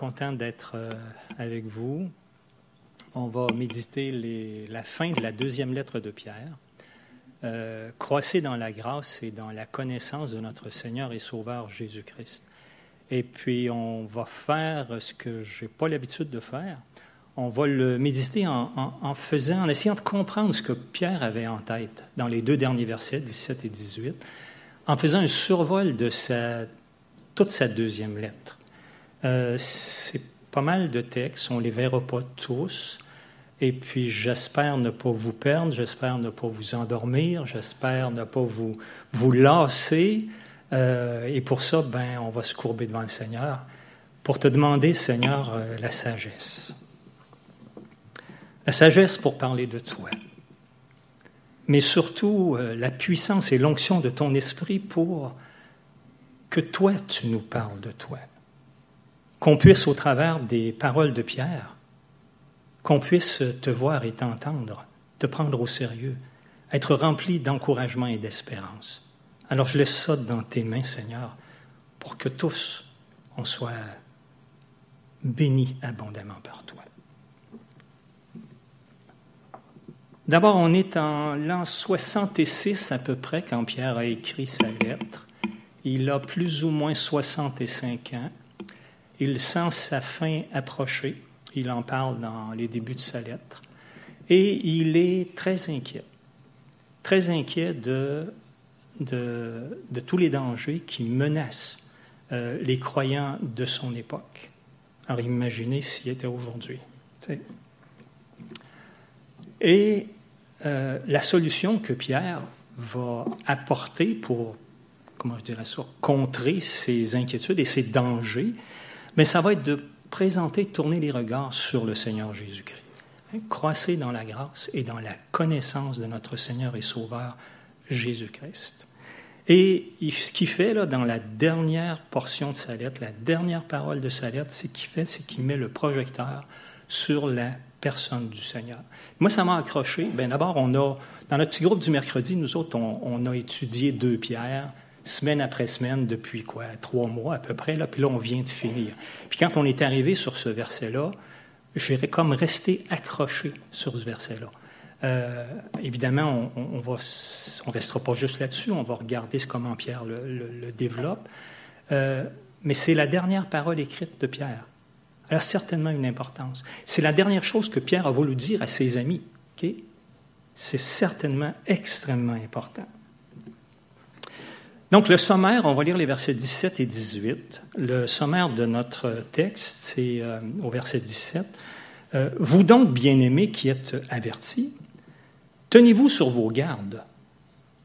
content d'être euh, avec vous. On va méditer la fin de la deuxième lettre de Pierre. Euh, croissez dans la grâce et dans la connaissance de notre Seigneur et Sauveur Jésus-Christ. Et puis, on va faire ce que je n'ai pas l'habitude de faire. On va le méditer en, faisant, en essayant de comprendre ce que Pierre avait en tête dans les deux derniers versets, 17 et 18, en faisant un survol de toute sa deuxième lettre. Euh, c'est pas mal de textes, on les verra pas tous. Et puis, j'espère ne pas vous perdre, j'espère ne pas vous endormir, j'espère ne pas vous, vous lasser. Euh, et pour ça, ben, on va se courber devant le Seigneur pour te demander, Seigneur, euh, la sagesse. La sagesse pour parler de toi. Mais surtout, la puissance et l'onction de ton esprit pour que toi, tu nous parles de toi qu'on puisse, au travers des paroles de Pierre, qu'on puisse te voir et t'entendre, te prendre au sérieux, être rempli d'encouragement et d'espérance. Alors je laisse ça dans tes mains, Seigneur, pour que tous, on soit bénis abondamment par toi. D'abord, on est en l'an 66 à peu près quand Pierre a écrit sa lettre. Il a plus ou moins 65 ans. Il sent sa fin approcher. Il en parle dans les débuts de sa lettre. Et il est très inquiet. Très inquiet de, de, tous les dangers qui menacent euh, les croyants de son époque. Alors imaginez s'il était aujourd'hui. Et euh, la solution que Pierre va apporter pour, comment je dirais ça, contrer ces inquiétudes et ces dangers, mais ça va être de présenter, tourner les regards sur le Seigneur Jésus-Christ. Hein, croissez dans la grâce et dans la connaissance de notre Seigneur et Sauveur Jésus-Christ. Et ce qu'il fait là, dans la dernière portion de sa lettre, la dernière parole de sa lettre, c'est qu'il fait, c'est qu'il met le projecteur sur la personne du Seigneur. Moi, ça m'a accroché. Bien, d'abord, on a, dans notre petit groupe du mercredi, nous autres, on, on a étudié deux pierres semaine après semaine depuis quoi, trois mois à peu près, là, puis là, on vient de finir. Puis quand on est arrivé sur ce verset-là, j'ai comme resté accroché sur ce verset-là. Euh, évidemment, on ne on restera pas juste là-dessus, on va regarder comment Pierre le, développe. Euh, mais c'est la dernière parole écrite de Pierre. Elle a certainement une importance. C'est la dernière chose que Pierre a voulu dire à ses amis. C'est certainement extrêmement important. Donc, le sommaire, on va lire les versets 17 et 18. Le sommaire de notre texte, c'est euh, au verset 17. Euh, vous donc, bien-aimés qui êtes avertis, tenez-vous sur vos gardes,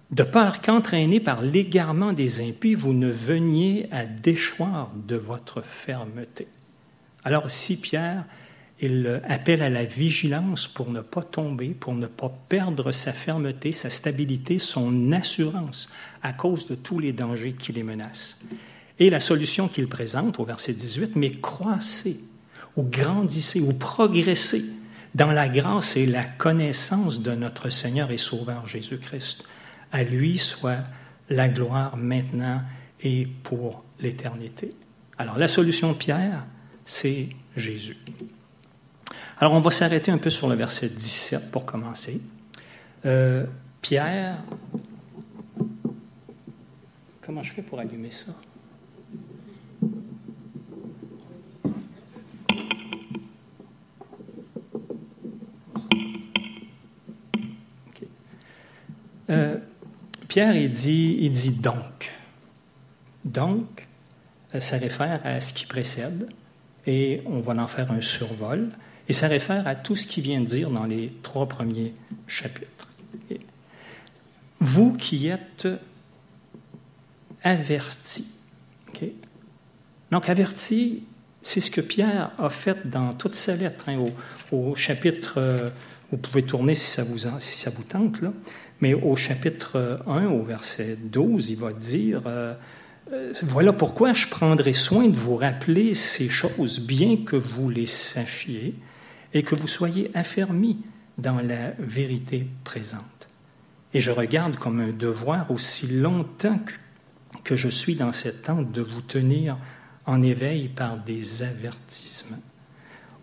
de peur qu'entraînés par l'égarement des impies, vous ne veniez à déchoir de votre fermeté. Alors, si Pierre il appelle à la vigilance pour ne pas tomber, pour ne pas perdre sa fermeté, sa stabilité, son assurance à cause de tous les dangers qui les menacent. Et la solution qu'il présente au verset 18, mais croissez ou grandissez ou progressez dans la grâce et la connaissance de notre Seigneur et Sauveur Jésus-Christ. À lui soit la gloire maintenant et pour l'éternité. Alors la solution de Pierre, c'est Jésus. Alors, on va s'arrêter un peu sur le verset 17 pour commencer. Euh, Pierre, comment je fais pour allumer ça? Euh, Pierre, il dit, il dit donc. Donc, euh, ça réfère à ce qui précède et on va en faire un survol. Et ça réfère à tout ce qu'il vient de dire dans les trois premiers chapitres. Vous qui êtes avertis. Donc, avertis, c'est ce que Pierre a fait dans toute sa lettre, hein, au, chapitre, euh, vous pouvez tourner si ça vous, si ça vous tente, là, mais au chapitre 1, au verset 12, il va dire euh, euh, Voilà pourquoi je prendrai soin de vous rappeler ces choses, bien que vous les sachiez, et que vous soyez affermis dans la vérité présente. Et je regarde comme un devoir aussi longtemps que, je suis dans cette tente de vous tenir en éveil par des avertissements.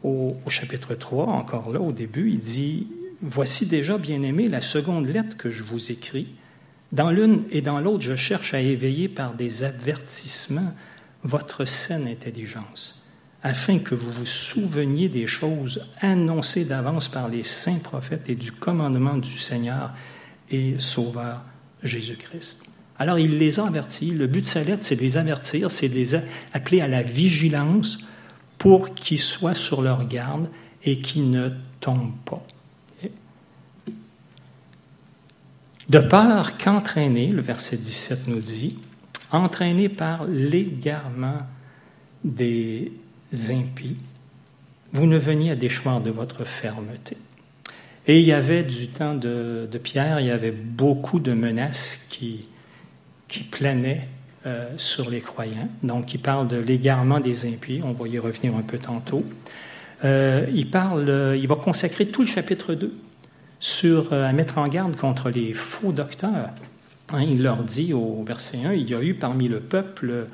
Au, au, chapitre 3, encore là, au début, il dit, Voici déjà, bien-aimé, la seconde lettre que je vous écris. Dans l'une et dans l'autre, je cherche à éveiller par des avertissements votre saine intelligence, afin que vous vous souveniez des choses annoncées d'avance par les saints prophètes et du commandement du Seigneur et Sauveur Jésus-Christ. Alors il les a avertis. Le but de sa lettre, c'est de les avertir, c'est de les appeler à la vigilance pour qu'ils soient sur leur garde et qu'ils ne tombent pas. De peur qu'entraîné, le verset 17 nous dit, entraîné par l'égarement des impies, vous ne veniez à déchoir de votre fermeté. Et il y avait du temps de, Pierre, il y avait beaucoup de menaces qui, qui planaient euh, sur les croyants. Donc, il parle de l'égarement des impies, on va y revenir un peu tantôt. Euh, il, parle, il va consacrer tout le chapitre 2 sur, euh, à mettre en garde contre les faux docteurs. Hein, il leur dit au verset 1, il y a eu parmi le peuple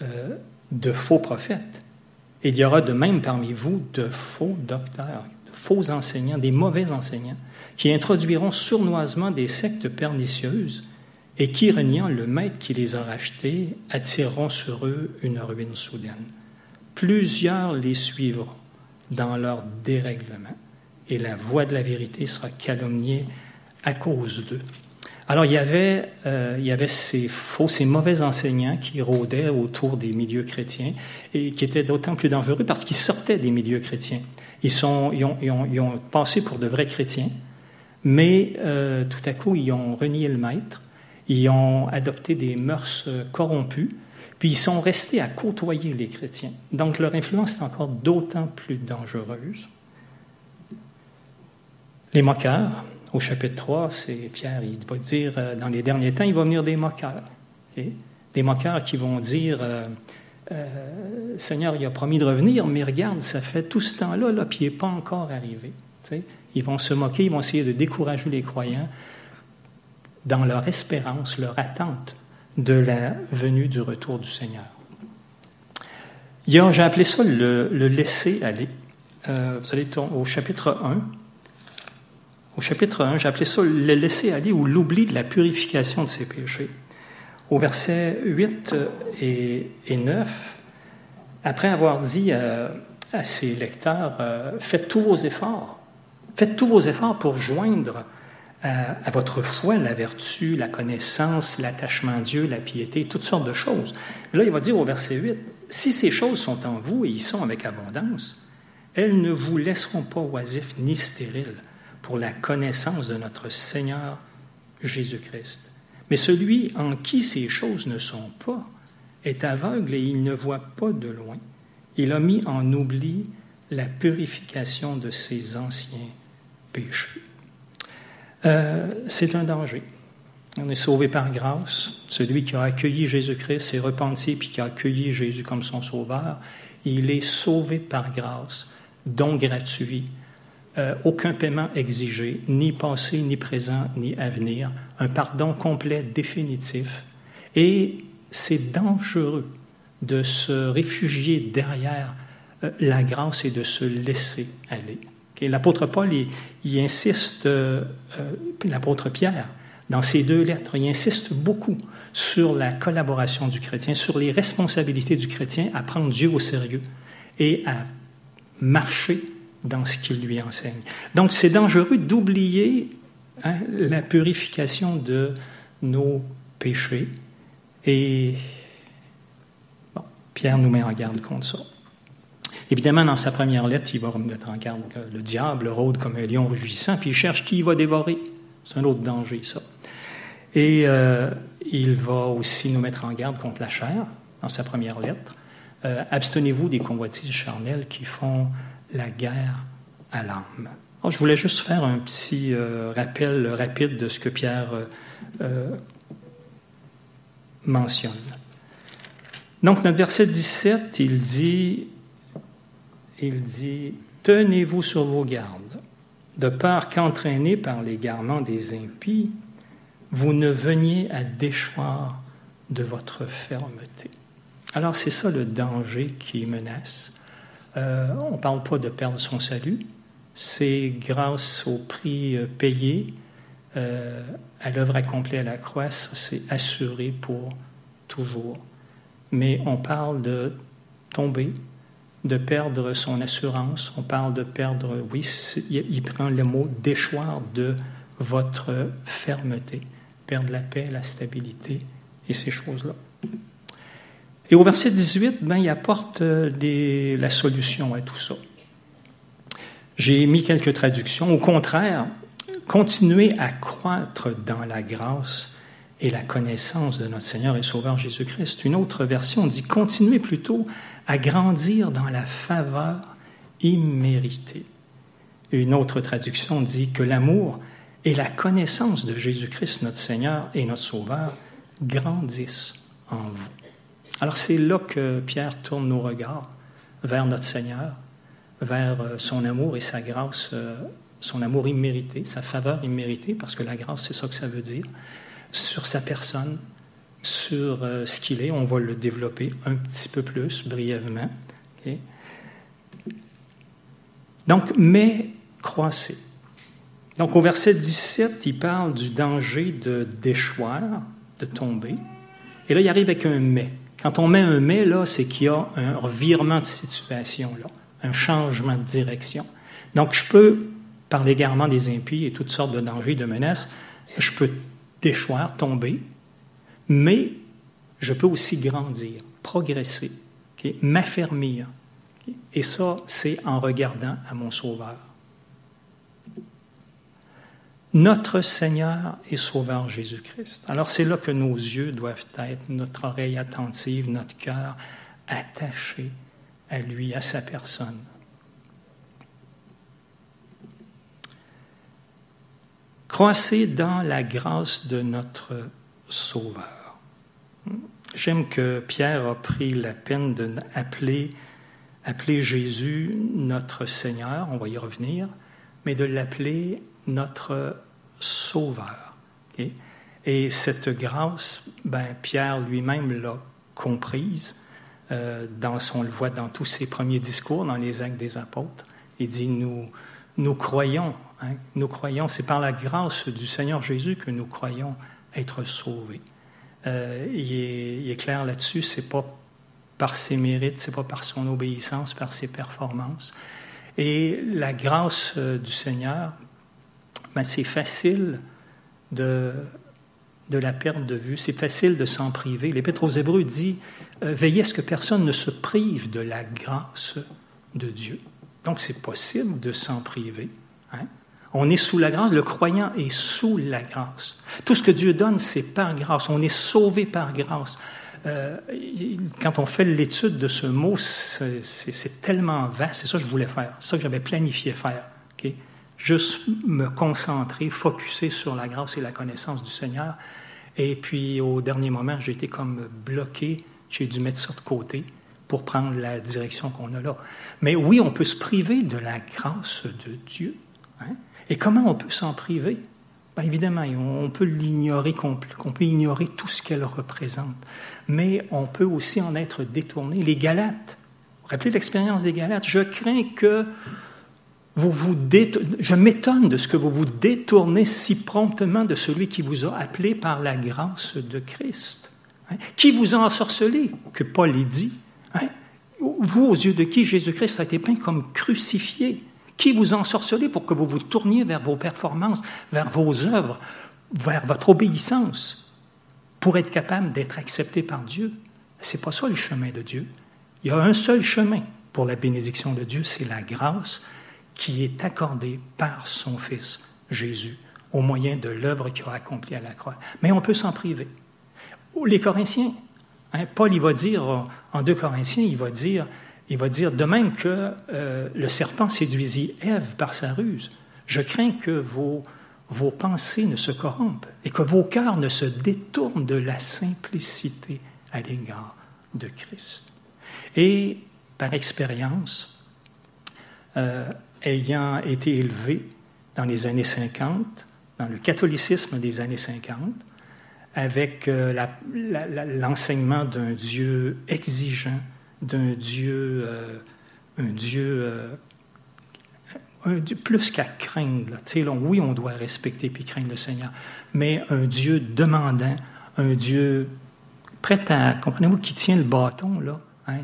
euh, de faux prophètes. Et il y aura de même parmi vous de faux docteurs, de faux enseignants, des mauvais enseignants, qui introduiront sournoisement des sectes pernicieuses et qui, reniant le maître qui les a rachetés, attireront sur eux une ruine soudaine. Plusieurs les suivront dans leur dérèglement et la voix de la vérité sera calomniée à cause d'eux. Alors il y avait, euh, il y avait ces faux, ces mauvais enseignants qui rôdaient autour des milieux chrétiens et qui étaient d'autant plus dangereux parce qu'ils sortaient des milieux chrétiens. Ils, sont, ils, ont, ils, ont, passé pour de vrais chrétiens, mais euh, tout à coup, ils ont renié le maître, ils ont adopté des mœurs euh, corrompues, puis ils sont restés à côtoyer les chrétiens. Donc leur influence est encore d'autant plus dangereuse. Les moqueurs, au chapitre 3, c'est Pierre, il va dire, euh, dans les derniers temps, il va venir des moqueurs. Des moqueurs qui vont dire, euh, Seigneur, il a promis de revenir, mais regarde, ça fait tout ce temps-là, là, puis il n'est pas encore arrivé. Ils vont se moquer, ils vont essayer de décourager les croyants dans leur espérance, leur attente de la venue du retour du Seigneur. J'ai appelé ça le, laisser aller. vous allez au chapitre 1, au chapitre 1, j'ai appelé ça le laisser aller ou l'oubli de la purification de ses péchés. Au verset 8 et, 9, après avoir dit à, ses lecteurs, euh, faites tous vos efforts, faites tous vos efforts pour joindre à, votre foi la vertu, la connaissance, l'attachement à Dieu, la piété, toutes sortes de choses. Là, il va dire au verset 8, si ces choses sont en vous et y sont avec abondance, elles ne vous laisseront pas oisifs ni stériles pour la connaissance de notre Seigneur Jésus-Christ. Mais celui en qui ces choses ne sont pas est aveugle et il ne voit pas de loin. Il a mis en oubli la purification de ses anciens péchés. Euh, c'est un danger. On est sauvé par grâce. Celui qui a accueilli Jésus-Christ s'est repenti puis qui a accueilli Jésus comme son sauveur, il est sauvé par grâce, don gratuit euh, aucun paiement exigé, ni passé, ni présent, ni à venir, un pardon complet, définitif. Et c'est dangereux de se réfugier derrière euh, la grâce et de se laisser aller. L'apôtre Paul, il, insiste, euh, l'apôtre Pierre, dans ces deux lettres, il insiste beaucoup sur la collaboration du chrétien, sur les responsabilités du chrétien à prendre Dieu au sérieux et à marcher dans ce qu'il lui enseigne. Donc c'est dangereux d'oublier hein, la purification de nos péchés. Et bon, Pierre nous met en garde contre ça. Évidemment, dans sa première lettre, il va mettre en garde que le diable rôde comme un lion rugissant, puis il cherche qui il va dévorer. C'est un autre danger, ça. Et euh, il va aussi nous mettre en garde contre la chair, dans sa première lettre. Euh, abstenez-vous des convoitises charnelles qui font la guerre à l'âme. Oh, je voulais juste faire un petit euh, rappel rapide de ce que Pierre mentionne. Donc, notre verset 17, il dit, il dit, Tenez-vous sur vos gardes, de peur qu'entraînés par l'égarement des impies, vous ne veniez à déchoir de votre fermeté. Alors c'est ça le danger qui menace. Euh, on ne parle pas de perdre son salut, c'est grâce au prix euh, payé, euh, à l'œuvre accomplie à la croix, c'est assuré pour toujours. Mais on parle de tomber, de perdre son assurance, on parle de perdre, oui, il prend le mot déchoir de votre fermeté, perdre la paix, la stabilité et ces choses-là. Et au verset 18, ben, il apporte euh, la solution à tout ça. J'ai mis quelques traductions. Au contraire, continuez à croître dans la grâce et la connaissance de notre Seigneur et Sauveur Jésus-Christ. Une autre version dit continuez plutôt à grandir dans la faveur imméritée. Une autre traduction dit que l'amour et la connaissance de Jésus-Christ, notre Seigneur et notre Sauveur, grandissent en vous. Alors c'est là que Pierre tourne nos regards vers notre Seigneur, vers euh, son amour et sa grâce, euh, son amour immérité, sa faveur imméritée, parce que la grâce, c'est ça que ça veut dire, sur sa personne, sur euh, ce qu'il est. On va le développer un petit peu plus brièvement. Donc, mais croissez. Donc, au verset 17, il parle du danger de déchoir, de tomber. Et là, il arrive avec un mais. Quand on met un mais, là, c'est qu'il y a un revirement de situation, là, un changement de direction. Donc, je peux, par l'égarement des impies et toutes sortes de dangers, de menaces, je peux déchoir, tomber, mais je peux aussi grandir, progresser, m'affermir. Et ça, c'est en regardant à mon Sauveur notre Seigneur et Sauveur Jésus-Christ. Alors c'est là que nos yeux doivent être, notre oreille attentive, notre cœur attaché à lui, à sa personne. Croissez dans la grâce de notre Sauveur. J'aime que Pierre a pris la peine d'appeler appeler Jésus notre Seigneur, on va y revenir, mais de l'appeler notre Sauveur. Et cette grâce, ben, Pierre lui-même l'a comprise. Euh, dans son, on le voit dans tous ses premiers discours, dans les actes des apôtres. Il dit, nous, nous croyons, hein, nous croyons, c'est par la grâce du Seigneur Jésus que nous croyons être sauvés. Euh, il, est, clair là-dessus, c'est pas par ses mérites, c'est pas par son obéissance, par ses performances. Et la grâce euh, du Seigneur, ben, c'est facile de, de la perte de vue, c'est facile de s'en priver. L'Épître aux Hébreux dit euh, Veillez à ce que personne ne se prive de la grâce de Dieu. Donc, c'est possible de s'en priver. Hein. On est sous la grâce, le croyant est sous la grâce. Tout ce que Dieu donne, c'est par grâce. On est sauvé par grâce. Euh, quand on fait l'étude de ce mot, c'est tellement vaste. C'est ça que je voulais faire, c'est ça que j'avais planifié faire. Okay? juste me concentrer, focuser sur la grâce et la connaissance du Seigneur. Et puis, au dernier moment, j'ai été comme bloqué. J'ai dû mettre ça de côté pour prendre la direction qu'on a là. Mais oui, on peut se priver de la grâce de Dieu. Hein? Et comment on peut s'en priver? Bien, évidemment, on peut l'ignorer, qu'on peut ignorer tout ce qu'elle représente. Mais on peut aussi en être détourné. Les Galates, vous, rappelez l'expérience des Galates? Je crains que vous vous je m'étonne de ce que vous vous détournez si promptement de celui qui vous a appelé par la grâce de Christ. Hein? Qui vous a ensorcelé, que Paul ait dit. Hein? Vous, aux yeux de qui? Jésus-Christ a été peint comme crucifié. Qui vous a ensorcelé pour que vous vous tourniez vers vos performances, vers vos œuvres, vers votre obéissance, pour être capable d'être accepté par Dieu? C'est pas ça le chemin de Dieu. Il y a un seul chemin pour la bénédiction de Dieu, c'est la grâce qui est accordé par son Fils Jésus au moyen de l'œuvre qu'il a accomplie à la croix. Mais on peut s'en priver. Les Corinthiens, hein, Paul il va dire en 2 Corinthiens, il va dire, il va dire de même que euh, le serpent séduisit Ève par sa ruse, je crains que vos, pensées ne se corrompent et que vos cœurs ne se détournent de la simplicité à l'égard de Christ. Et par expérience, euh, ayant été élevé dans les années 50, dans le catholicisme des années 50, avec euh, l'enseignement d'un Dieu exigeant, d'un Dieu, euh, un Dieu, euh, un Dieu plus qu'à craindre. Là. oui, on doit respecter puis craindre le Seigneur, mais un Dieu demandant, un Dieu prêt à, comprenez-vous, qui tient le bâton, là, hein?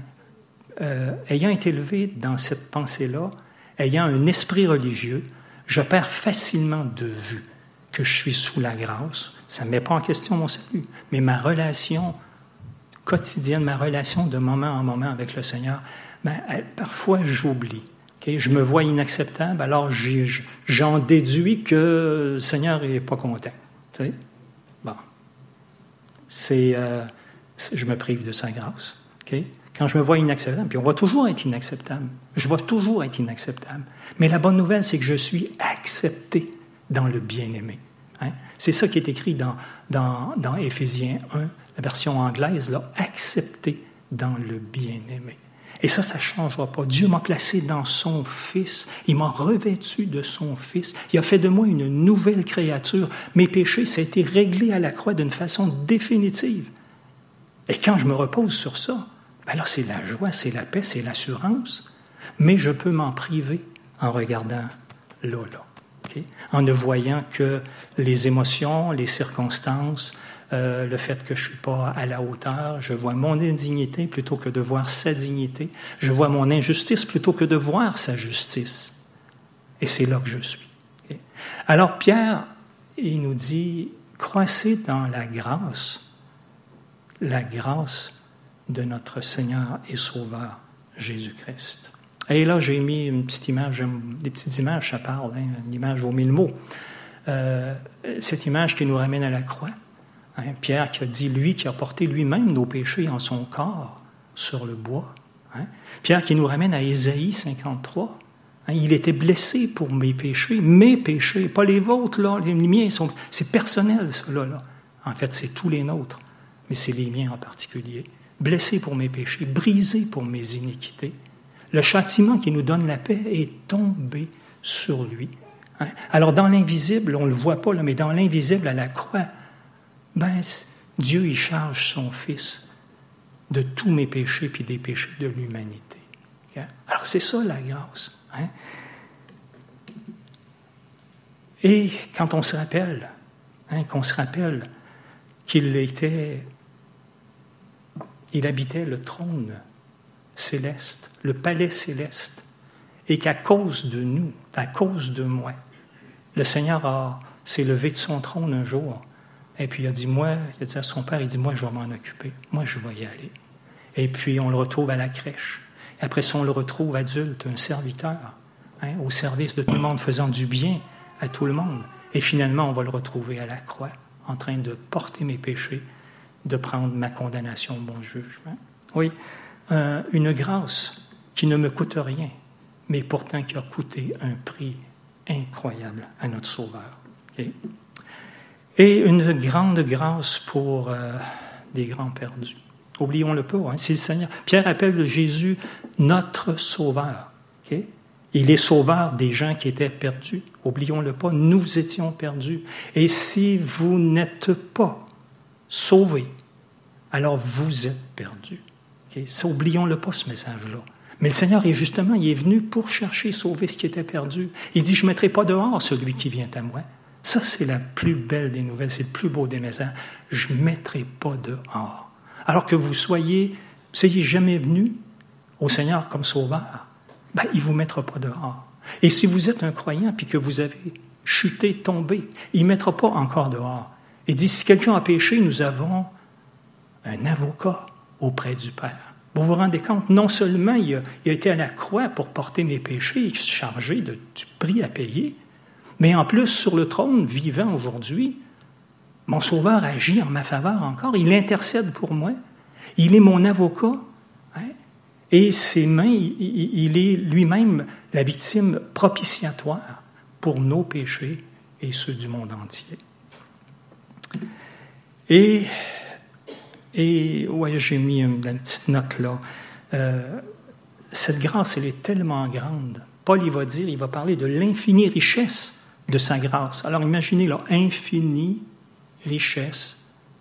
ayant été élevé dans cette pensée-là, ayant un esprit religieux, je perds facilement de vue que je suis sous la grâce. Ça ne met pas en question mon salut, mais ma relation quotidienne, ma relation de moment en moment avec le Seigneur, ben, parfois j'oublie. Je me vois inacceptable, alors j'en déduis que le Seigneur n'est pas content. Bon. C'est, euh, je me prive de sa grâce. Quand je me vois inacceptable, puis on va toujours être inacceptable. Je vais toujours être inacceptable. Mais la bonne nouvelle, c'est que je suis accepté dans le bien-aimé. Hein? C'est ça qui est écrit dans, dans, dans Éphésiens 1, la version anglaise, là, dans le bien-aimé. Et ça, ça ne changera pas. Dieu m'a placé dans son Fils. Il m'a revêtu de son Fils. Il a fait de moi une nouvelle créature. Mes péchés, ça a été réglé à la croix d'une façon définitive. Et quand je me repose sur ça, ben c'est la joie, c'est la paix, c'est l'assurance. Mais je peux m'en priver en regardant là, en ne voyant que les émotions, les circonstances, euh, le fait que je suis pas à la hauteur, je vois mon indignité plutôt que de voir sa dignité, je vois mon injustice plutôt que de voir sa justice. Et c'est là que je suis. Alors Pierre, il nous dit, croissez dans la grâce, la grâce de notre Seigneur et Sauveur Jésus-Christ. Et là, j'ai mis une petite image, des petites images, ça parle, hein, une image vaut mille mots. Euh, cette image qui nous ramène à la croix. Hein, Pierre qui a dit, lui qui a porté lui-même nos péchés en son corps sur le bois. Hein. Pierre qui nous ramène à Ésaïe 53. il était blessé pour mes péchés, mes péchés, pas les vôtres, là, les miens, sont, c'est personnel, cela, là. En fait, c'est tous les nôtres, mais c'est les miens en particulier. Blessé pour mes péchés, brisé pour mes iniquités. Le châtiment qui nous donne la paix est tombé sur lui. Hein? Alors dans l'invisible, on ne le voit pas, mais dans l'invisible à la croix, ben, Dieu y charge son Fils de tous mes péchés puis des péchés de l'humanité. Alors c'est ça la grâce. Hein? Et quand on se rappelle, hein, qu'on se rappelle qu'il était, il habitait le trône céleste, le palais céleste, et qu'à cause de nous, à cause de moi, le Seigneur s'est levé de son trône un jour, et puis il a dit, moi, il a dit à son père, il dit, moi, je vais m'en occuper, moi, je vais y aller. Et puis on le retrouve à la crèche. Après ça, on le retrouve adulte, un serviteur, hein, au service de tout le monde, faisant du bien à tout le monde. Et finalement, on va le retrouver à la croix, en train de porter mes péchés, de prendre ma condamnation au bon jugement. Oui, une grâce qui ne me coûte rien, mais pourtant qui a coûté un prix incroyable à notre Sauveur. Et une grande grâce pour euh, des grands perdus. Oublions-le pas, hein, c'est le Seigneur. Pierre appelle Jésus notre Sauveur. Il est sauveur des gens qui étaient perdus. Oublions-le pas, nous étions perdus. Et si vous n'êtes pas sauvés, alors vous êtes perdus. Oublions-le pas, ce message-là. Mais le Seigneur est justement, il est venu pour chercher, sauver ce qui était perdu. Il dit, je ne mettrai pas dehors celui qui vient à moi. Ça, c'est la plus belle des nouvelles, c'est le plus beau des messages. Je ne mettrai pas dehors. Alors que vous soyez, soyez jamais venu au Seigneur comme sauveur, ben, il ne vous mettra pas dehors. Et si vous êtes un croyant puis que vous avez chuté, tombé, il ne mettra pas encore dehors. Il dit, si quelqu'un a péché, nous avons un avocat auprès du Père. Vous vous rendez compte, non seulement il a, été à la croix pour porter mes péchés et chargé de, du prix à payer, mais en plus, sur le trône, vivant aujourd'hui, mon Sauveur agit en ma faveur encore. Il intercède pour moi. Il est mon avocat. Hein, et ses mains, il est lui-même la victime propitiatoire pour nos péchés et ceux du monde entier. Et et ouais, j'ai mis une, petite note là. Euh, cette grâce, elle est tellement grande. Paul, il va dire, il va parler de l'infinie richesse de sa grâce. Alors imaginez, là, infinie richesse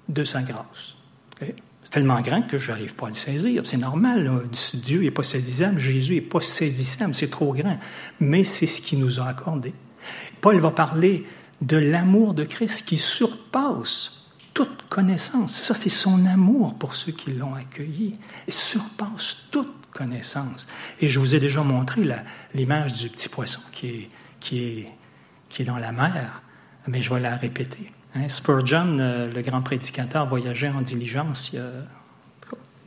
de sa grâce. C'est tellement grand que je n'arrive pas à le saisir. C'est normal. Dieu n'est pas saisissable, Jésus n'est pas saisissable, c'est trop grand. Mais c'est ce qu'il nous a accordé. Paul va parler de l'amour de Christ qui surpasse toute connaissance. Ça, c'est son amour pour ceux qui l'ont accueilli. Et surpasse toute connaissance. Et je vous ai déjà montré l'image du petit poisson qui est, qui, est, qui est dans la mer, mais je vais la répéter. Hein, Spurgeon, euh, le grand prédicateur, voyageait en diligence il y, a,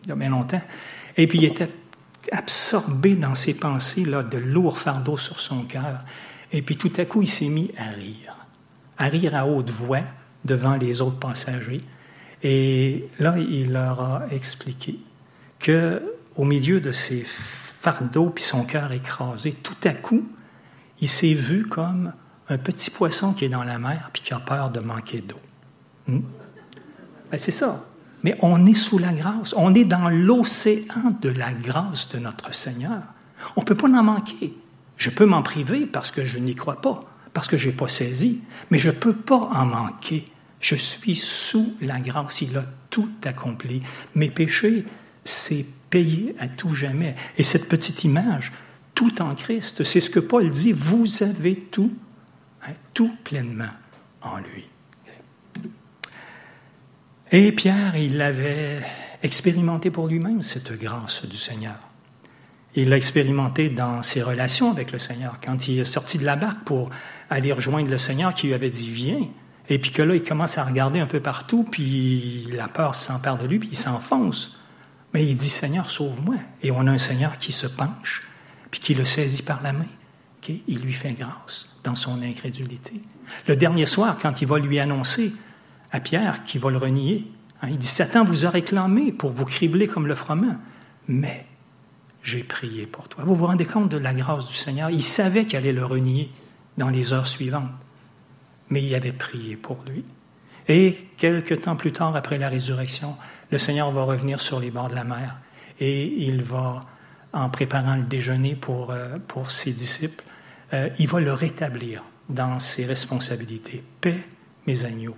il y a bien longtemps. Et puis il était absorbé dans ses pensées, là, de lourds fardeaux sur son cœur. Et puis tout à coup, il s'est mis à rire, à rire à haute voix devant les autres passagers. Et là, il leur a expliqué que, au milieu de ses fardeaux puis son cœur écrasé, tout à coup, il s'est vu comme un petit poisson qui est dans la mer puis qui a peur de manquer d'eau. Hmm? Ben, c'est ça. Mais on est sous la grâce. On est dans l'océan de la grâce de notre Seigneur. On ne peut pas en manquer. Je peux m'en priver parce que je n'y crois pas, parce que je n'ai pas saisi, mais je ne peux pas en manquer. Je suis sous la grâce. Il a tout accompli. Mes péchés, c'est payé à tout jamais. Et cette petite image, tout en Christ, c'est ce que Paul dit, vous avez tout Hein, tout pleinement en lui. Et Pierre, il l'avait expérimenté pour lui-même, cette grâce du Seigneur. Il l'a expérimenté dans ses relations avec le Seigneur, quand il est sorti de la barque pour aller rejoindre le Seigneur qui lui avait dit Viens. Et puis que là, il commence à regarder un peu partout, puis la peur s'empare de lui, puis il s'enfonce. Mais il dit Seigneur, sauve-moi. Et on a un Seigneur qui se penche, puis qui le saisit par la main. Il lui fait grâce dans son incrédulité. Le dernier soir, quand il va lui annoncer à Pierre qu'il va le renier, hein, il dit, Satan vous a réclamé pour vous cribler comme le froment, mais j'ai prié pour toi. Vous vous rendez compte de la grâce du Seigneur? Il savait qu'il allait le renier dans les heures suivantes, mais il avait prié pour lui. Et quelque temps plus tard, après la résurrection, le Seigneur va revenir sur les bords de la mer et il va, en préparant le déjeuner pour, euh, pour ses disciples, euh, il va le rétablir dans ses responsabilités. Paix mes agneaux,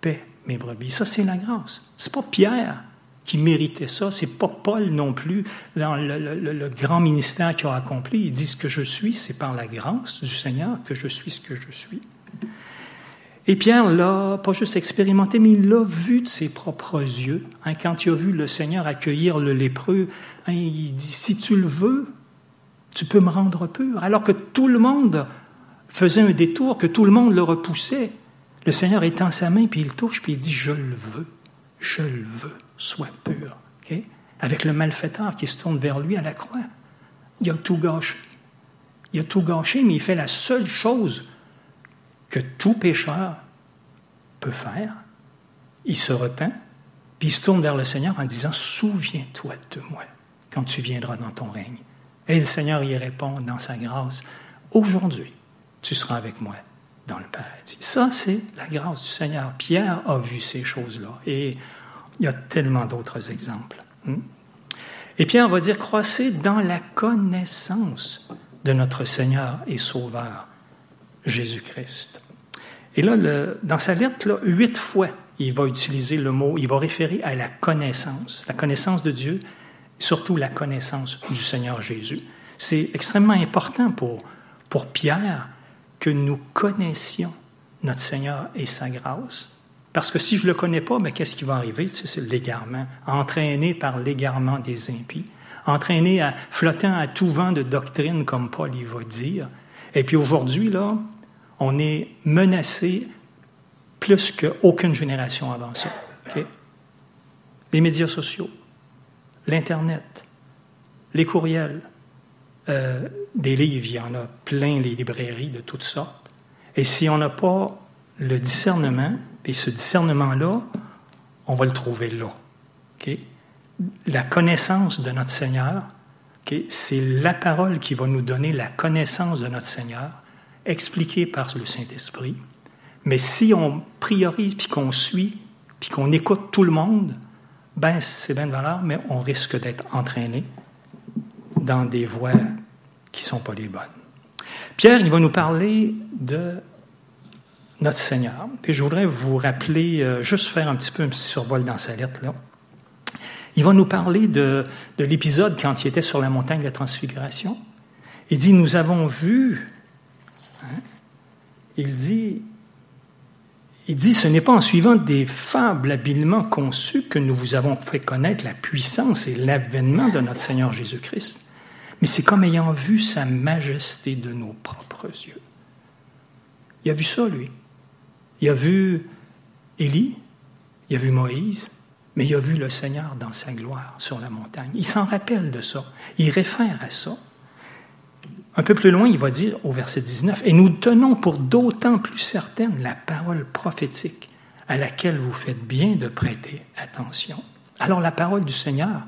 paix mes brebis. Ça, c'est la grâce. C'est pas Pierre qui méritait ça, c'est pas Paul non plus dans le, grand ministère qu'il a accompli. Il dit ce que je suis, c'est par la grâce du Seigneur que je suis ce que je suis. Et Pierre l'a pas juste expérimenté, mais il l'a vu de ses propres yeux. Hein, quand il a vu le Seigneur accueillir le lépreux, hein, il dit, si tu le veux, tu peux me rendre pur. Alors que tout le monde faisait un détour, que tout le monde le repoussait. Le Seigneur étend sa main, puis il touche, puis il dit, je le veux, je le veux, sois pur. Avec le malfaiteur qui se tourne vers lui à la croix. Il a tout gâché. Il a tout gâché, mais il fait la seule chose que tout pécheur peut faire. Il se repent, puis il se tourne vers le Seigneur en disant, souviens-toi de moi quand tu viendras dans ton règne. Et le Seigneur y répond dans sa grâce, aujourd'hui, tu seras avec moi dans le paradis. Ça, c'est la grâce du Seigneur. Pierre a vu ces choses-là. Et il y a tellement d'autres exemples. Hmm? Et Pierre va dire, croissez dans la connaissance de notre Seigneur et Sauveur, Jésus-Christ. Et là, dans sa lettre, huit fois, il va utiliser le mot, il va référer à la connaissance, la connaissance de Dieu, surtout la connaissance du Seigneur Jésus. C'est extrêmement important pour, pour Pierre que nous connaissions notre Seigneur et sa grâce. Parce que si je ne le connais pas, mais qu'est-ce qui va arriver? c'est l'égarement, entraîné par l'égarement des impies, entraîné à flottant à tout vent de doctrine, comme Paul y va dire. Et puis aujourd'hui, là, on est menacé plus qu'aucune génération avant ça. Les médias sociaux, l'Internet, les courriels, euh, des livres, il y en a plein, les librairies de toutes sortes. Et si on n'a pas le discernement, et ce discernement-là, on va le trouver là. La connaissance de notre Seigneur, c'est la parole qui va nous donner la connaissance de notre Seigneur, expliquée par le Saint-Esprit. Mais si on priorise, puis qu'on suit, puis qu'on écoute tout le monde, ben c'est bien de valeur, mais on risque d'être entraîné dans des voies qui ne sont pas les bonnes. Pierre, il va nous parler de notre Seigneur. Puis je voudrais vous rappeler, euh, juste faire un petit peu un petit survol dans sa lettre là. Il va nous parler de, de l'épisode quand il était sur la montagne de la transfiguration. Il dit, nous avons vu, hein, il dit, il dit, ce n'est pas en suivant des fables habilement conçues que nous vous avons fait connaître la puissance et l'avènement de notre Seigneur Jésus-Christ, mais c'est comme ayant vu sa majesté de nos propres yeux. Il a vu ça, lui. Il a vu Élie, il a vu Moïse, mais il a vu le Seigneur dans sa gloire sur la montagne. Il s'en rappelle de ça. Il réfère à ça. Un peu plus loin, il va dire au verset 19, Et nous tenons pour d'autant plus certaine la parole prophétique à laquelle vous faites bien de prêter attention. Alors la parole du Seigneur,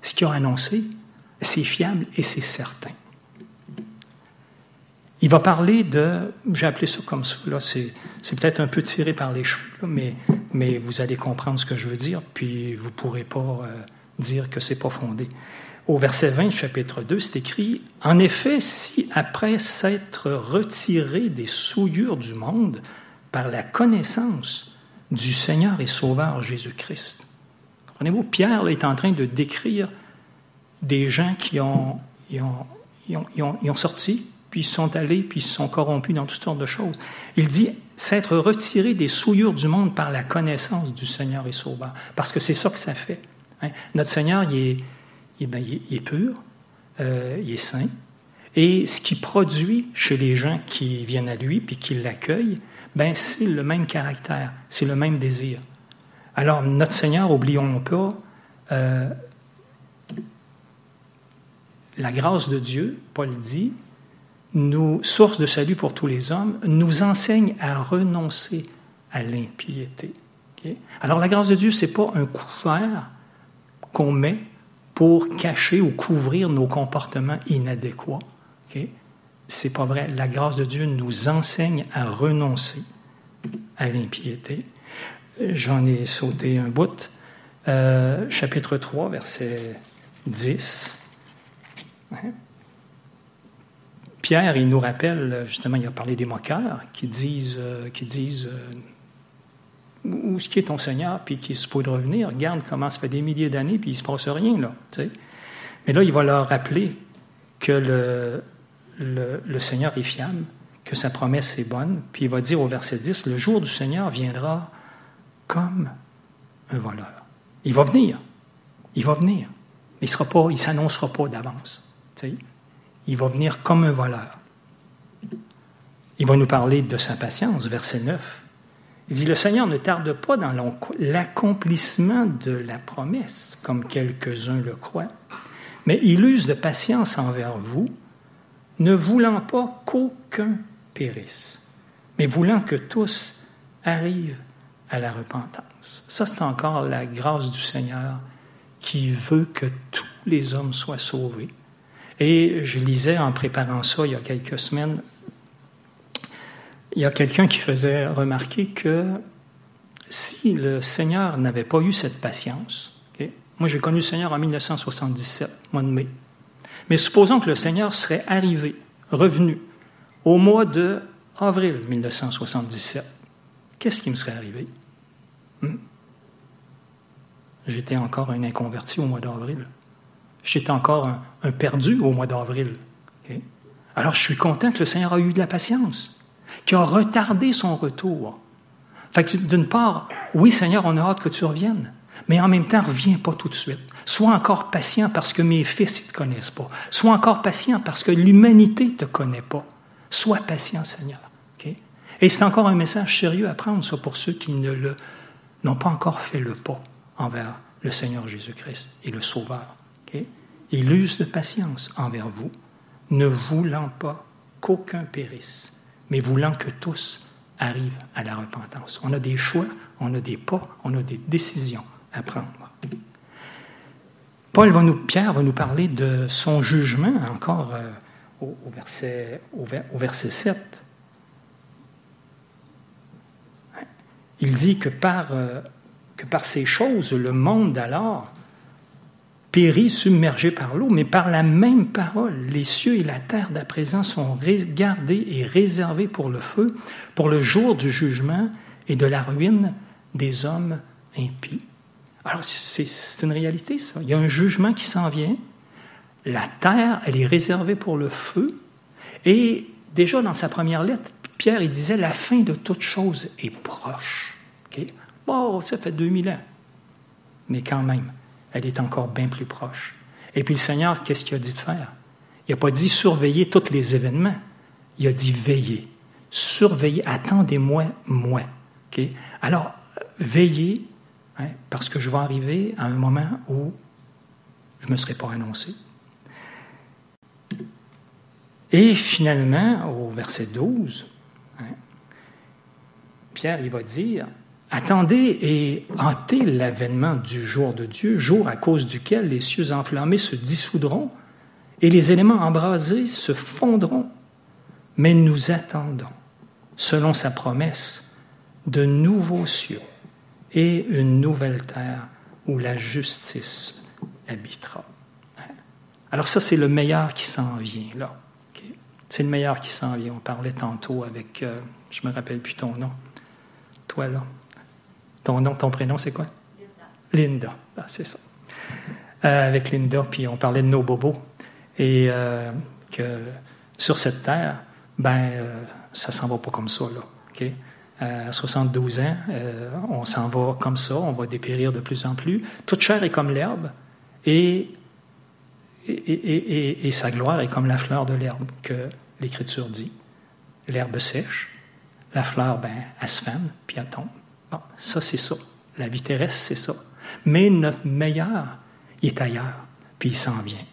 ce qu'il a annoncé, c'est fiable et c'est certain. Il va parler de, j'ai appelé ça comme ça, là, c'est, peut-être un peu tiré par les cheveux, mais, mais vous allez comprendre ce que je veux dire, puis vous ne pourrez pas euh, dire que c'est pas fondé. Au verset 20, chapitre 2, c'est écrit En effet, si après s'être retiré des souillures du monde par la connaissance du Seigneur et Sauveur Jésus-Christ. Comprenez-vous, Pierre est en train de décrire des gens qui ont, ont, ont sorti puis ils sont allés, puis ils sont corrompus dans toutes sortes de choses. Il dit s'être retiré des souillures du monde par la connaissance du Seigneur et Sauveur, parce que c'est ça que ça fait. Hein. Notre Seigneur, il est, ben, pur, euh, il est saint, et ce qui produit chez les gens qui viennent à lui, puis qui l'accueillent, ben, c'est le même caractère, c'est le même désir. Alors, notre Seigneur, oublions pas, euh, la grâce de Dieu, Paul dit, source de salut pour tous les hommes, nous enseigne à renoncer à l'impiété. Alors la grâce de Dieu, c'est pas un couvert qu'on met pour cacher ou couvrir nos comportements inadéquats. Okay? C'est pas vrai. La grâce de Dieu nous enseigne à renoncer à l'impiété. J'en ai sauté un bout. Euh, chapitre 3, verset 10. Pierre, il nous rappelle, justement, il a parlé des moqueurs qui disent, euh, qui disent euh, où est-ce qui est ton Seigneur, puis qui se peut revenir. Regarde comment ça fait des milliers d'années, puis il ne se passe rien, là. Mais là, il va leur rappeler que le, Seigneur est fiable, que sa promesse est bonne, puis il va dire au verset 10, le jour du Seigneur viendra comme un voleur. Il va venir. Il va venir. Mais il ne s'annoncera pas d'avance. Il va venir comme un voleur. Il va nous parler de sa patience, verset 9. Il dit, le Seigneur ne tarde pas dans l'accomplissement de la promesse, comme quelques-uns le croient, mais il use de patience envers vous, ne voulant pas qu'aucun périsse, mais voulant que tous arrivent à la repentance. Ça, c'est encore la grâce du Seigneur qui veut que tous les hommes soient sauvés et je lisais en préparant ça il y a quelques semaines, il y a quelqu'un qui faisait remarquer que si le Seigneur n'avait pas eu cette patience, moi j'ai connu le Seigneur en 1977, mois de mai, mais supposons que le Seigneur serait arrivé, revenu, au mois de avril 1977, qu'est-ce qui me serait arrivé? Hmm? J'étais encore un inconverti au mois d'avril. J'étais encore un, perdu au mois d'avril. Alors je suis content que le Seigneur a eu de la patience, qu'il a retardé son retour. Fait d'une part, oui Seigneur, on a hâte que tu reviennes, mais en même temps, reviens pas tout de suite. Sois encore patient parce que mes fils ne te connaissent pas. Sois encore patient parce que l'humanité ne te connaît pas. Sois patient, Seigneur. Et c'est encore un message sérieux à prendre, ça, pour ceux qui n'ont pas encore fait le pas envers le Seigneur Jésus-Christ et le Sauveur. Il use de patience envers vous, ne voulant pas qu'aucun périsse, mais voulant que tous arrivent à la repentance. On a des choix, on a des pas, on a des décisions à prendre. Paul va nous, Pierre va nous parler de son jugement encore euh, au, verset, au, verset 7. Il dit que par, euh, que par ces choses, le monde alors périt submergé par l'eau, mais par la même parole, les cieux et la terre d'à présent sont gardés et réservés pour le feu, pour le jour du jugement et de la ruine des hommes impies. Alors, c'est une réalité, ça. Il y a un jugement qui s'en vient. La terre, elle est réservée pour le feu. Et déjà dans sa première lettre, Pierre, il disait, la fin de toute chose est proche. Bon, ça fait 2000 ans. Mais quand même, elle est encore bien plus proche. Et puis le Seigneur, qu'est-ce qu'il a dit de faire? Il n'a pas dit surveiller tous les événements. Il a dit veiller. Surveiller. Attendez-moi, moi. Alors, veillez, hein, parce que je vais arriver à un moment où je ne me serai pas annoncé. Et finalement, au verset 12, hein, Pierre, il va dire, Attendez et hantez l'avènement du jour de Dieu, jour à cause duquel les cieux enflammés se dissoudront et les éléments embrasés se fondront. Mais nous attendons, selon sa promesse, de nouveaux cieux et une nouvelle terre où la justice habitera. Alors ça, c'est le meilleur qui s'en vient, là. C'est le meilleur qui s'en vient. On parlait tantôt avec, euh, je me rappelle plus ton nom, toi là. Ton nom, ton prénom, c'est quoi? Linda. Linda, ah, c'est ça. Euh, avec Linda, puis on parlait de nos bobos. Et euh, que sur cette terre, ben, euh, ça s'en va pas comme ça, là. OK? À 72 ans, on s'en va comme ça, on va dépérir de plus en plus. Toute chair est comme l'herbe, et, et, et, et, sa gloire est comme la fleur de l'herbe, que l'Écriture dit. L'herbe sèche, la fleur, ben, elle se fane, puis elle tombe. Bon, ça, c'est ça. La vie terrestre, c'est ça. Mais notre meilleur, il est ailleurs, puis il s'en vient.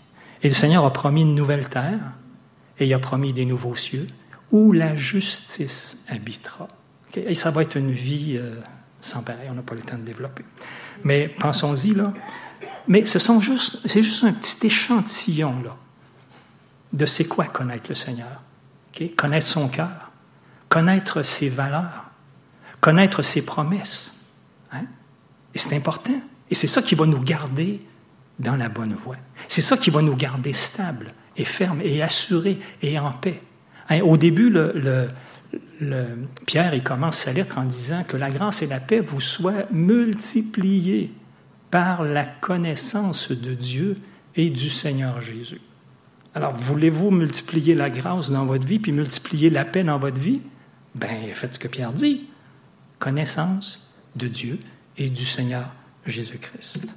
Et le Seigneur a promis une nouvelle terre, et il a promis des nouveaux cieux, où la justice habitera. Et ça va être une vie euh, sans pareil, on n'a pas le temps de développer. Mais pensons-y, là. Mais ce sont juste, c'est juste un petit échantillon, là, de c'est quoi connaître le Seigneur. Connaître son cœur, connaître ses valeurs, connaître ses promesses. Hein? Et c'est important. Et c'est ça qui va nous garder dans la bonne voie. C'est ça qui va nous garder stables et fermes et assurés et en paix. Hein? Au début, Pierre il commence sa lettre en disant que la grâce et la paix vous soient multipliées par la connaissance de Dieu et du Seigneur Jésus. Alors, voulez-vous multiplier la grâce dans votre vie puis multiplier la paix dans votre vie? Ben, faites ce que Pierre dit connaissance de Dieu et du Seigneur Jésus-Christ.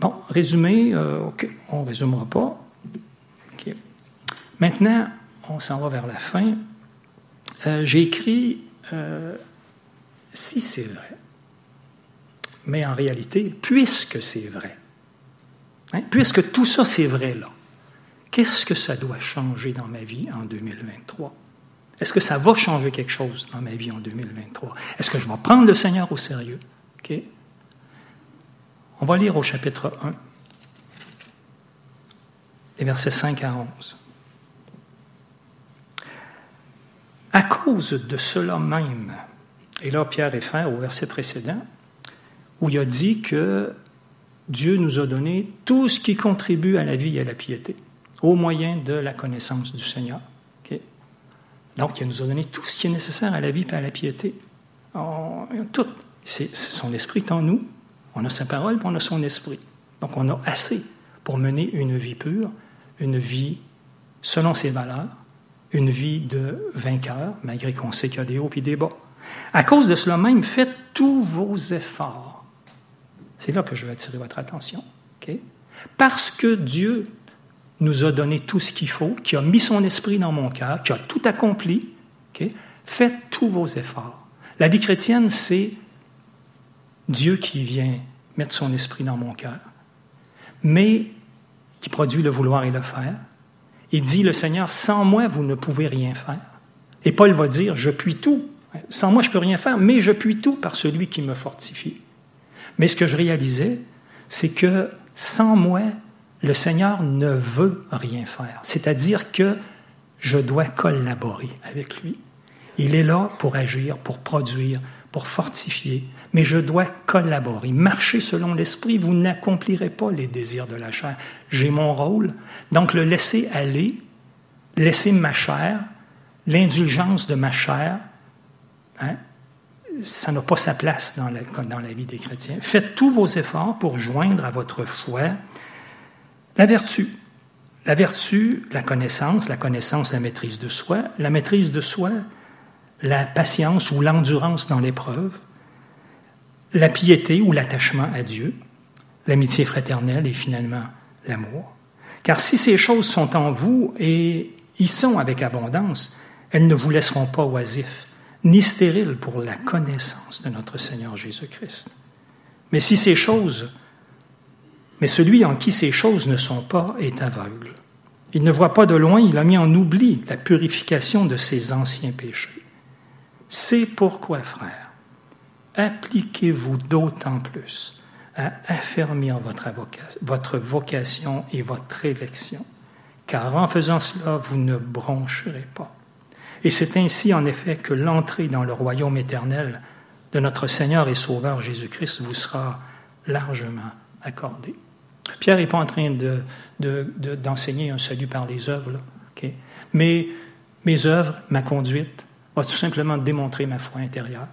Bon, résumé, euh, on ne résumera pas. Maintenant, on s'en va vers la fin. Euh, j'ai écrit euh, si c'est vrai, mais en réalité, puisque c'est vrai, hein, puisque tout ça c'est vrai là, qu'est-ce que ça doit changer dans ma vie en 2023? Est-ce que ça va changer quelque chose dans ma vie en 2023? Est-ce que je vais prendre le Seigneur au sérieux? On va lire au chapitre 1, les versets 5 à 11. À cause de cela même, et là Pierre réfère au verset précédent, où il a dit que Dieu nous a donné tout ce qui contribue à la vie et à la piété, au moyen de la connaissance du Seigneur. Donc, il nous a donné tout ce qui est nécessaire à la vie et à la piété. tout. C'est, son esprit en nous. On a sa parole, puis on a son esprit. Donc, on a assez pour mener une vie pure, une vie selon ses valeurs, une vie de vainqueur, malgré qu'on sait qu'il y a des hauts et des bas. À cause de cela même, faites tous vos efforts. C'est là que je veux attirer votre attention. Parce que Dieu nous a donné tout ce qu'il faut, qui a mis son esprit dans mon cœur, qui a tout accompli. Faites tous vos efforts. La vie chrétienne, c'est Dieu qui vient mettre son esprit dans mon cœur, mais qui produit le vouloir et le faire. Il dit, le Seigneur, sans moi, vous ne pouvez rien faire. Et Paul va dire, je puis tout. Sans moi, je peux rien faire, mais je puis tout par celui qui me fortifie. Mais ce que je réalisais, c'est que sans moi, le Seigneur ne veut rien faire. C'est-à-dire que je dois collaborer avec lui. Il est là pour agir, pour produire, pour fortifier, mais je dois collaborer, marcher selon l'esprit. Vous n'accomplirez pas les désirs de la chair. J'ai mon rôle, donc le laisser aller, laisser ma chair, l'indulgence de ma chair, hein, ça n'a pas sa place dans la, dans la vie des chrétiens. Faites tous vos efforts pour joindre à votre foi la vertu. La vertu, la connaissance, la connaissance, la maîtrise de soi, la maîtrise de soi, la patience ou l'endurance dans l'épreuve, la piété ou l'attachement à Dieu, l'amitié fraternelle et finalement l'amour. Car si ces choses sont en vous et y sont avec abondance, elles ne vous laisseront pas oisifs, ni stériles pour la connaissance de notre Seigneur Jésus-Christ. Mais si ces choses, mais celui en qui ces choses ne sont pas est aveugle. Il ne voit pas de loin, il a mis en oubli la purification de ses anciens péchés. C'est pourquoi, frères, appliquez-vous d'autant plus à affermir votre, vocation et votre élection, car en faisant cela, vous ne broncherez pas. Et c'est ainsi, en effet, que l'entrée dans le royaume éternel de notre Seigneur et Sauveur Jésus-Christ vous sera largement accordée. Pierre n'est pas en train d'enseigner de, un salut par les œuvres, mais mes œuvres, ma conduite, va tout simplement démontrer ma foi intérieure.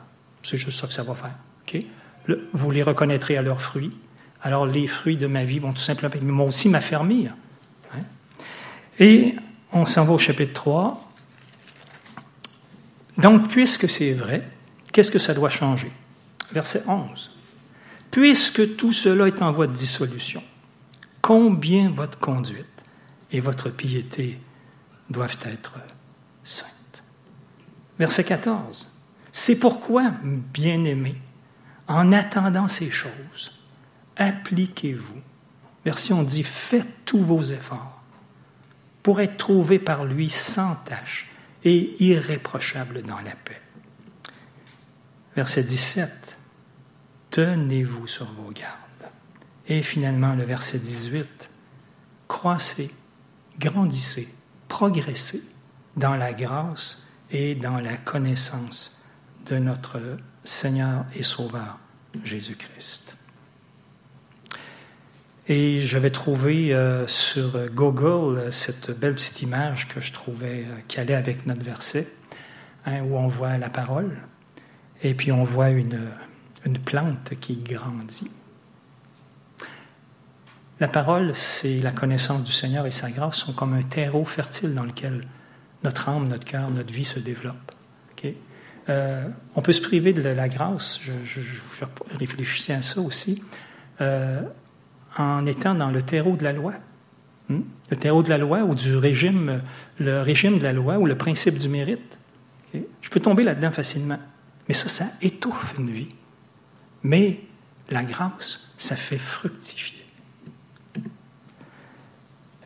C'est juste ça que ça va faire. vous les reconnaîtrez à leurs fruits. Alors les fruits de ma vie vont tout simplement, moi aussi, m'affermir. Hein? Et on s'en va au chapitre 3. Donc, puisque c'est vrai, qu'est-ce que ça doit changer? Verset 11. Puisque tout cela est en voie de dissolution, combien votre conduite et votre piété doivent être saintes. Verset 14. C'est pourquoi, bien-aimés, en attendant ces choses, appliquez-vous. Version dit, faites tous vos efforts pour être trouvés par lui sans tache et irréprochable dans la paix. Verset 17. Tenez-vous sur vos gardes. Et finalement, le verset 18. Croissez, grandissez, progressez dans la grâce et dans la connaissance de notre Seigneur et Sauveur Jésus-Christ. Et j'avais trouvé euh, sur Google cette belle petite image que je trouvais euh, qui allait avec notre verset, hein, où on voit la parole, et puis on voit une plante qui grandit. La parole, c'est la connaissance du Seigneur et sa grâce sont comme un terreau fertile dans lequel notre âme, notre cœur, notre vie se développe. on peut se priver de la grâce, je, réfléchissais à ça aussi, en étant dans le terreau de la loi. Hmm? Le terreau de la loi ou du régime, le régime de la loi ou le principe du mérite. Je peux tomber là-dedans facilement. Mais ça, ça étouffe une vie. Mais la grâce, ça fait fructifier.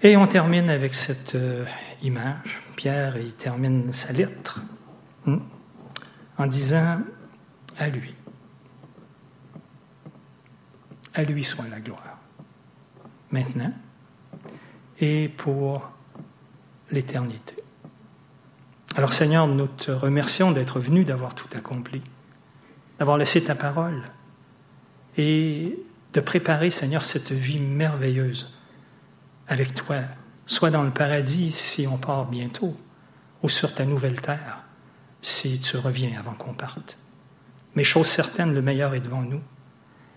Et on termine avec cette euh, image. Pierre, il termine sa lettre hmm, en disant à lui, à lui soit la gloire maintenant et pour l'éternité. Alors Seigneur, nous te remercions d'être venu, d'avoir tout accompli, d'avoir laissé ta parole et de préparer, Seigneur, cette vie merveilleuse avec toi, soit dans le paradis si on part bientôt, ou sur ta nouvelle terre si tu reviens avant qu'on parte. Mais chose certaine, le meilleur est devant nous.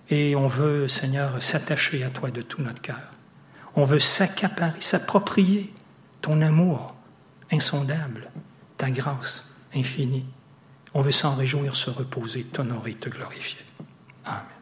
Et on veut, Seigneur, s'attacher à toi de tout notre cœur. On veut s'accaparer, s'approprier ton amour insondable, ta grâce infinie. On veut s'en réjouir, se reposer, t'honorer, te glorifier. Amen.